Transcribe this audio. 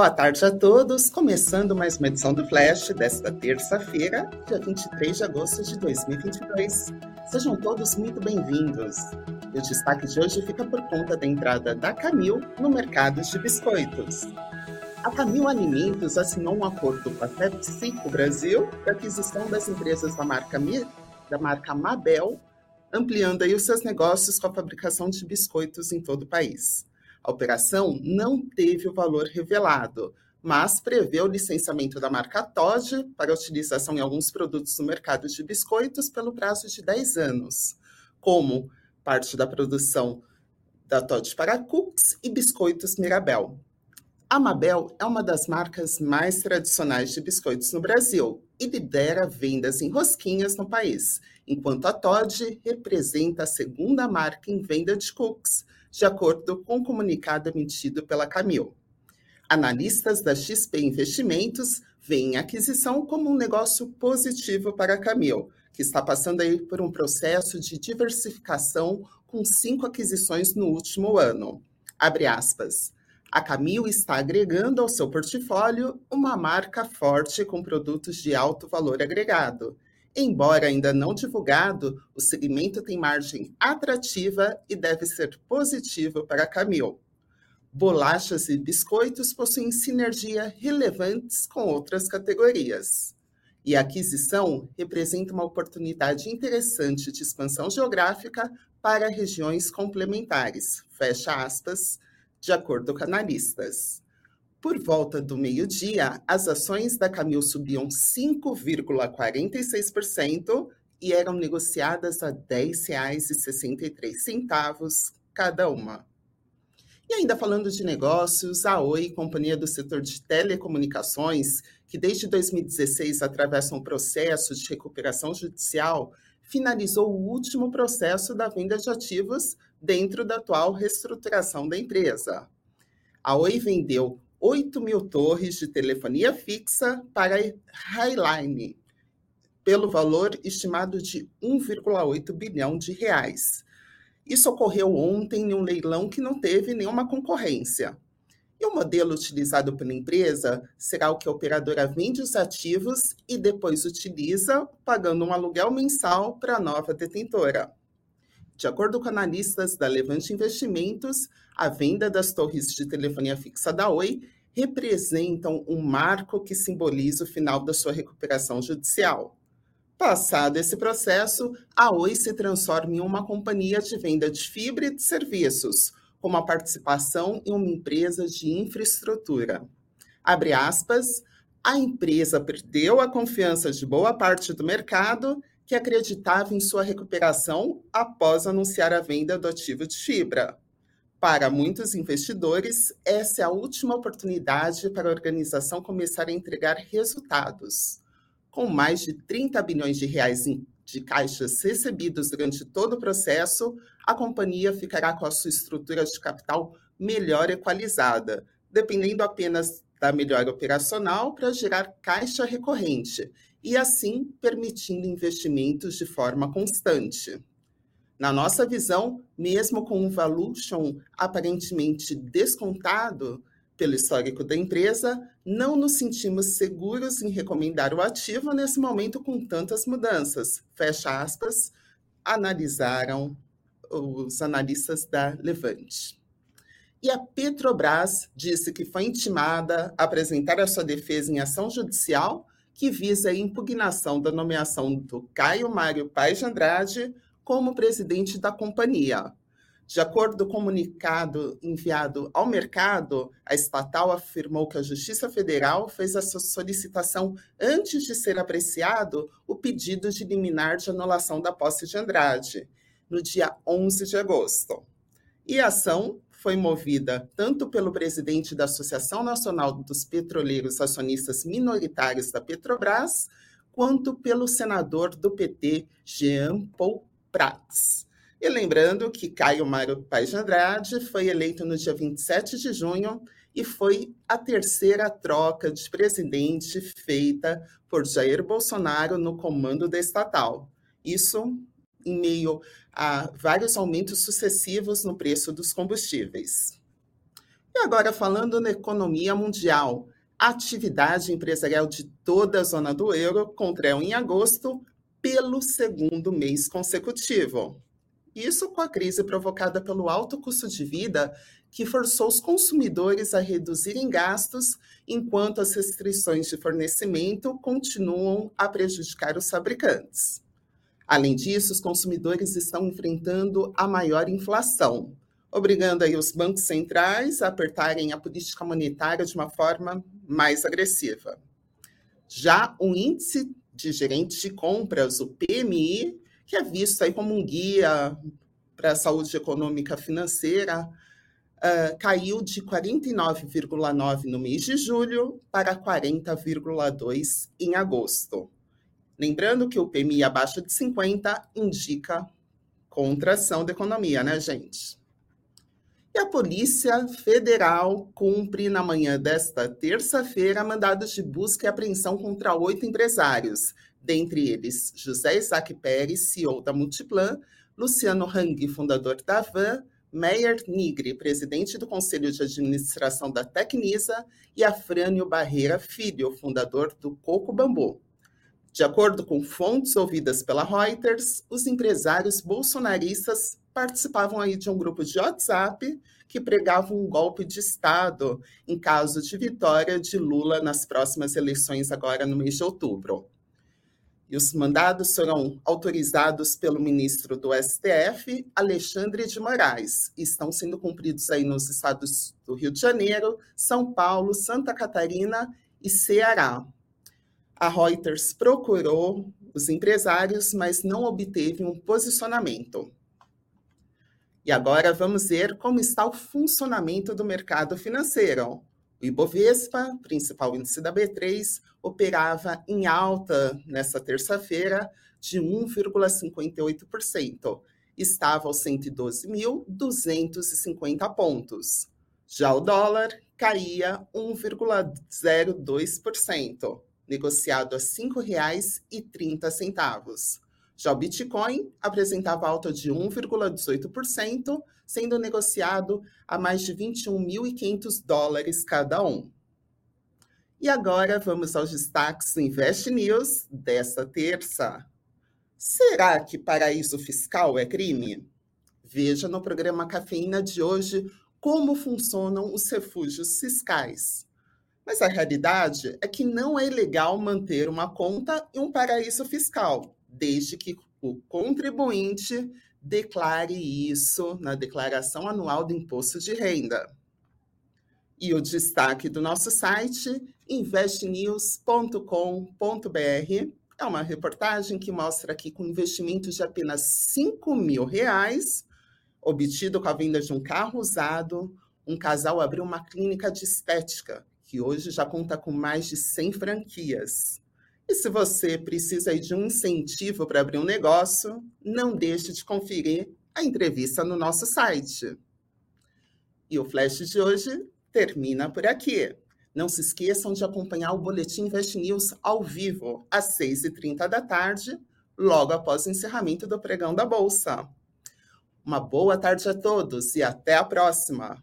Boa tarde a todos, começando mais uma edição do Flash desta terça-feira, dia 23 de agosto de 2022. Sejam todos muito bem-vindos. O destaque de hoje fica por conta da entrada da Camil no mercado de biscoitos. A Camil Alimentos assinou um acordo com a PepsiCo Brasil para aquisição das empresas da marca, da marca Mabel, ampliando aí os seus negócios com a fabricação de biscoitos em todo o país. A operação não teve o valor revelado, mas prevê o licenciamento da marca Todd para utilização em alguns produtos no mercado de biscoitos pelo prazo de 10 anos, como parte da produção da Todd para cookies e biscoitos Mirabel. A Mabel é uma das marcas mais tradicionais de biscoitos no Brasil e lidera vendas em rosquinhas no país, enquanto a Todd representa a segunda marca em venda de cookies, de acordo com o comunicado emitido pela Camil. Analistas da XP Investimentos veem a aquisição como um negócio positivo para a Camil, que está passando aí por um processo de diversificação com cinco aquisições no último ano. Abre aspas. A Camil está agregando ao seu portfólio uma marca forte com produtos de alto valor agregado, Embora ainda não divulgado, o segmento tem margem atrativa e deve ser positivo para Camil. Bolachas e biscoitos possuem sinergia relevantes com outras categorias. E a aquisição representa uma oportunidade interessante de expansão geográfica para regiões complementares, fecha aspas, de acordo com analistas. Por volta do meio-dia, as ações da Camil subiam 5,46% e eram negociadas a R$ 10,63 cada uma. E ainda falando de negócios, a Oi, companhia do setor de telecomunicações, que desde 2016 atravessa um processo de recuperação judicial, finalizou o último processo da venda de ativos dentro da atual reestruturação da empresa. A Oi vendeu 8 mil torres de telefonia fixa para Highline, pelo valor estimado de 1,8 bilhão de reais. Isso ocorreu ontem em um leilão que não teve nenhuma concorrência. E o modelo utilizado pela empresa será o que a operadora vende os ativos e depois utiliza, pagando um aluguel mensal para a nova detentora. De acordo com analistas da Levante Investimentos, a venda das torres de telefonia fixa da Oi representam um marco que simboliza o final da sua recuperação judicial. Passado esse processo, a Oi se transforma em uma companhia de venda de fibra e de serviços, com uma participação em uma empresa de infraestrutura. Abre aspas, a empresa perdeu a confiança de boa parte do mercado que acreditava em sua recuperação após anunciar a venda do ativo de fibra. Para muitos investidores, essa é a última oportunidade para a organização começar a entregar resultados. Com mais de 30 bilhões de reais de caixas recebidos durante todo o processo, a companhia ficará com a sua estrutura de capital melhor equalizada, dependendo apenas da melhora operacional para gerar caixa recorrente e, assim, permitindo investimentos de forma constante. Na nossa visão, mesmo com um valuation aparentemente descontado pelo histórico da empresa, não nos sentimos seguros em recomendar o ativo nesse momento com tantas mudanças. Fecha aspas, analisaram os analistas da Levante. E a Petrobras disse que foi intimada a apresentar a sua defesa em ação judicial que visa a impugnação da nomeação do Caio Mário Paes de Andrade como presidente da companhia. De acordo com o comunicado enviado ao mercado, a estatal afirmou que a Justiça Federal fez a solicitação antes de ser apreciado o pedido de liminar de anulação da posse de Andrade, no dia 11 de agosto. E a ação foi movida tanto pelo presidente da Associação Nacional dos Petroleiros Acionistas Minoritários da Petrobras, quanto pelo senador do PT, Jean Paul Prats. E lembrando que Caio Mário Paes de Andrade foi eleito no dia 27 de junho e foi a terceira troca de presidente feita por Jair Bolsonaro no comando da estatal. Isso em meio a vários aumentos sucessivos no preço dos combustíveis. E agora, falando na economia mundial, a atividade empresarial de toda a zona do euro contraiu em agosto pelo segundo mês consecutivo. Isso com a crise provocada pelo alto custo de vida, que forçou os consumidores a reduzirem gastos, enquanto as restrições de fornecimento continuam a prejudicar os fabricantes. Além disso, os consumidores estão enfrentando a maior inflação, obrigando aí os bancos centrais a apertarem a política monetária de uma forma mais agressiva. Já o índice de gerentes de compras, o PMI, que é visto aí como um guia para a saúde econômica financeira, uh, caiu de 49,9 no mês de julho para 40,2 em agosto. Lembrando que o PMI abaixo de 50 indica contração da economia, né, gente? E a Polícia Federal cumpre na manhã desta terça-feira mandados de busca e apreensão contra oito empresários, dentre eles José Isaac Pérez, CEO da Multiplan, Luciano Hang, fundador da Van, Meyer Nigri, presidente do Conselho de Administração da Tecnisa, e Afrânio Barreira Filho, fundador do Coco Bambu. De acordo com fontes ouvidas pela Reuters, os empresários bolsonaristas participavam aí de um grupo de WhatsApp que pregava um golpe de Estado em caso de vitória de Lula nas próximas eleições, agora no mês de outubro. E os mandados serão autorizados pelo ministro do STF, Alexandre de Moraes, e estão sendo cumpridos aí nos estados do Rio de Janeiro, São Paulo, Santa Catarina e Ceará. A Reuters procurou os empresários, mas não obteve um posicionamento. E agora vamos ver como está o funcionamento do mercado financeiro. O Ibovespa, principal índice da B3, operava em alta nesta terça-feira de 1,58%. Estava aos 112.250 pontos. Já o dólar caía 1,02%, negociado a R$ 5,30. Já o Bitcoin apresentava alta de 1,18%, sendo negociado a mais de 21.500 dólares cada um. E agora vamos aos destaques do Invest News desta terça. Será que paraíso fiscal é crime? Veja no programa Cafeína de hoje como funcionam os refúgios fiscais. Mas a realidade é que não é legal manter uma conta em um paraíso fiscal desde que o contribuinte declare isso na declaração anual do imposto de renda. E o destaque do nosso site, investnews.com.br, é uma reportagem que mostra que com investimento de apenas 5 mil reais, obtido com a venda de um carro usado, um casal abriu uma clínica de estética, que hoje já conta com mais de 100 franquias. E se você precisa de um incentivo para abrir um negócio, não deixe de conferir a entrevista no nosso site. E o flash de hoje termina por aqui. Não se esqueçam de acompanhar o Boletim Invest News ao vivo, às 6h30 da tarde, logo após o encerramento do pregão da Bolsa. Uma boa tarde a todos e até a próxima!